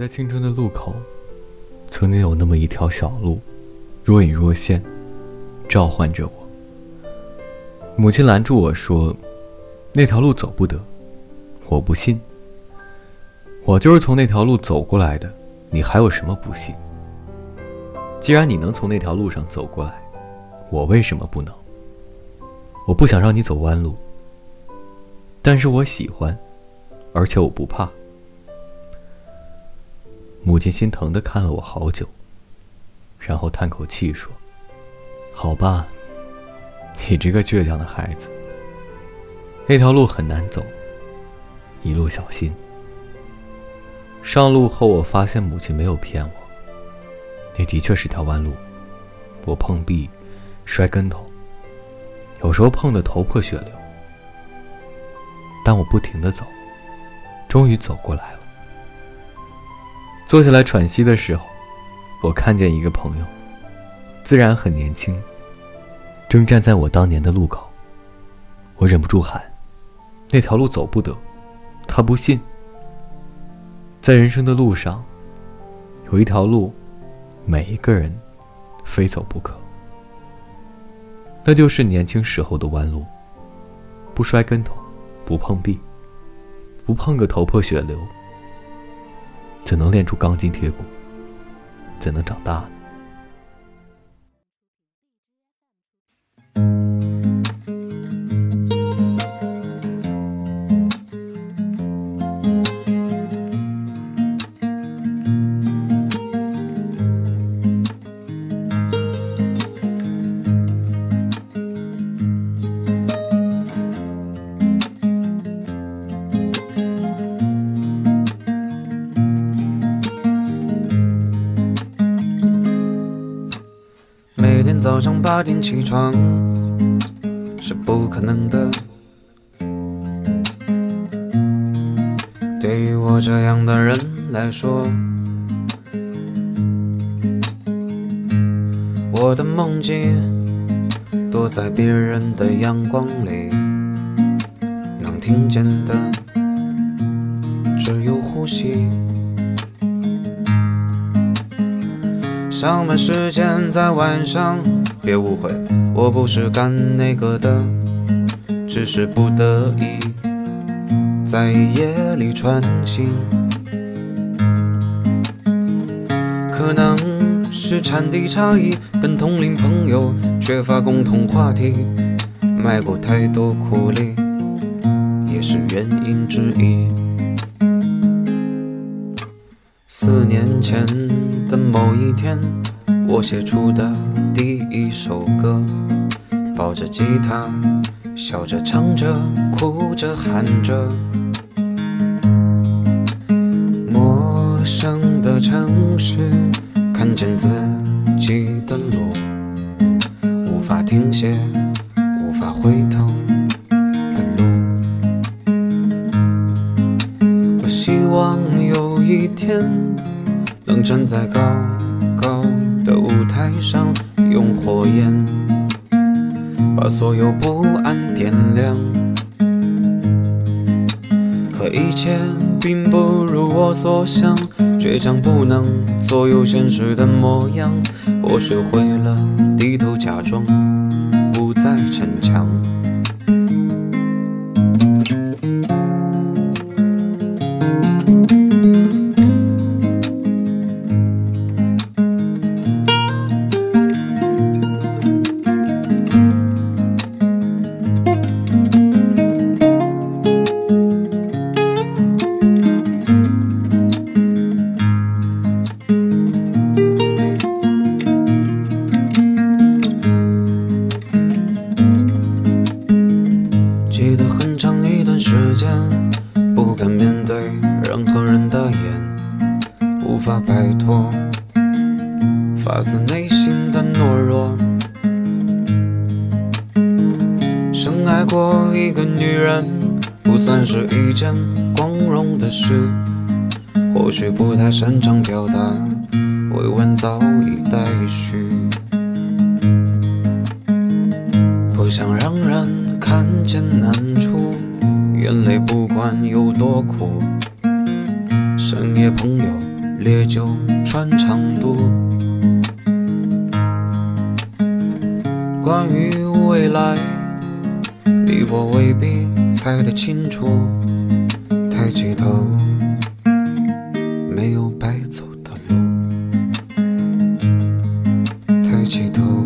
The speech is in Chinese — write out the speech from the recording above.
在青春的路口，曾经有那么一条小路，若隐若现，召唤着我。母亲拦住我说：“那条路走不得。”我不信。我就是从那条路走过来的，你还有什么不信？既然你能从那条路上走过来，我为什么不能？我不想让你走弯路，但是我喜欢，而且我不怕。母亲心疼的看了我好久，然后叹口气说：“好吧，你这个倔强的孩子。那条路很难走，一路小心。”上路后，我发现母亲没有骗我，那的确是条弯路。我碰壁，摔跟头，有时候碰得头破血流，但我不停的走，终于走过来了。坐下来喘息的时候，我看见一个朋友，自然很年轻，正站在我当年的路口。我忍不住喊：“那条路走不得。”他不信。在人生的路上，有一条路，每一个人非走不可，那就是年轻时候的弯路。不摔跟头，不碰壁，不碰个头破血流。怎能练出钢筋铁骨？怎能长大呢？早上八点起床是不可能的，对于我这样的人来说，我的梦境躲在别人的阳光里，能听见的只有呼吸。上班时间在晚上，别误会，我不是干那个的，只是不得已在夜里穿行。可能是产地差异，跟同龄朋友缺乏共同话题，卖过太多苦力，也是原因之一。四年前的某一天，我写出的第一首歌，抱着吉他，笑着唱着，哭着喊着。陌生的城市，看见自己的路，无法停歇，无法回头能站在高高的舞台上，用火焰把所有不安点亮。可一切并不如我所想，倔强不能左右现实的模样。我学会了低头假装，不再逞强。无法摆脱发自内心的懦弱。深爱过一个女人，不算是一件光荣的事，或许不太擅长表达，未完早已待续，不想让人看见难处。眼泪不管有多苦，深夜朋友烈酒穿肠毒关于未来你我未必猜得清楚。抬起头没有白走的路。抬起头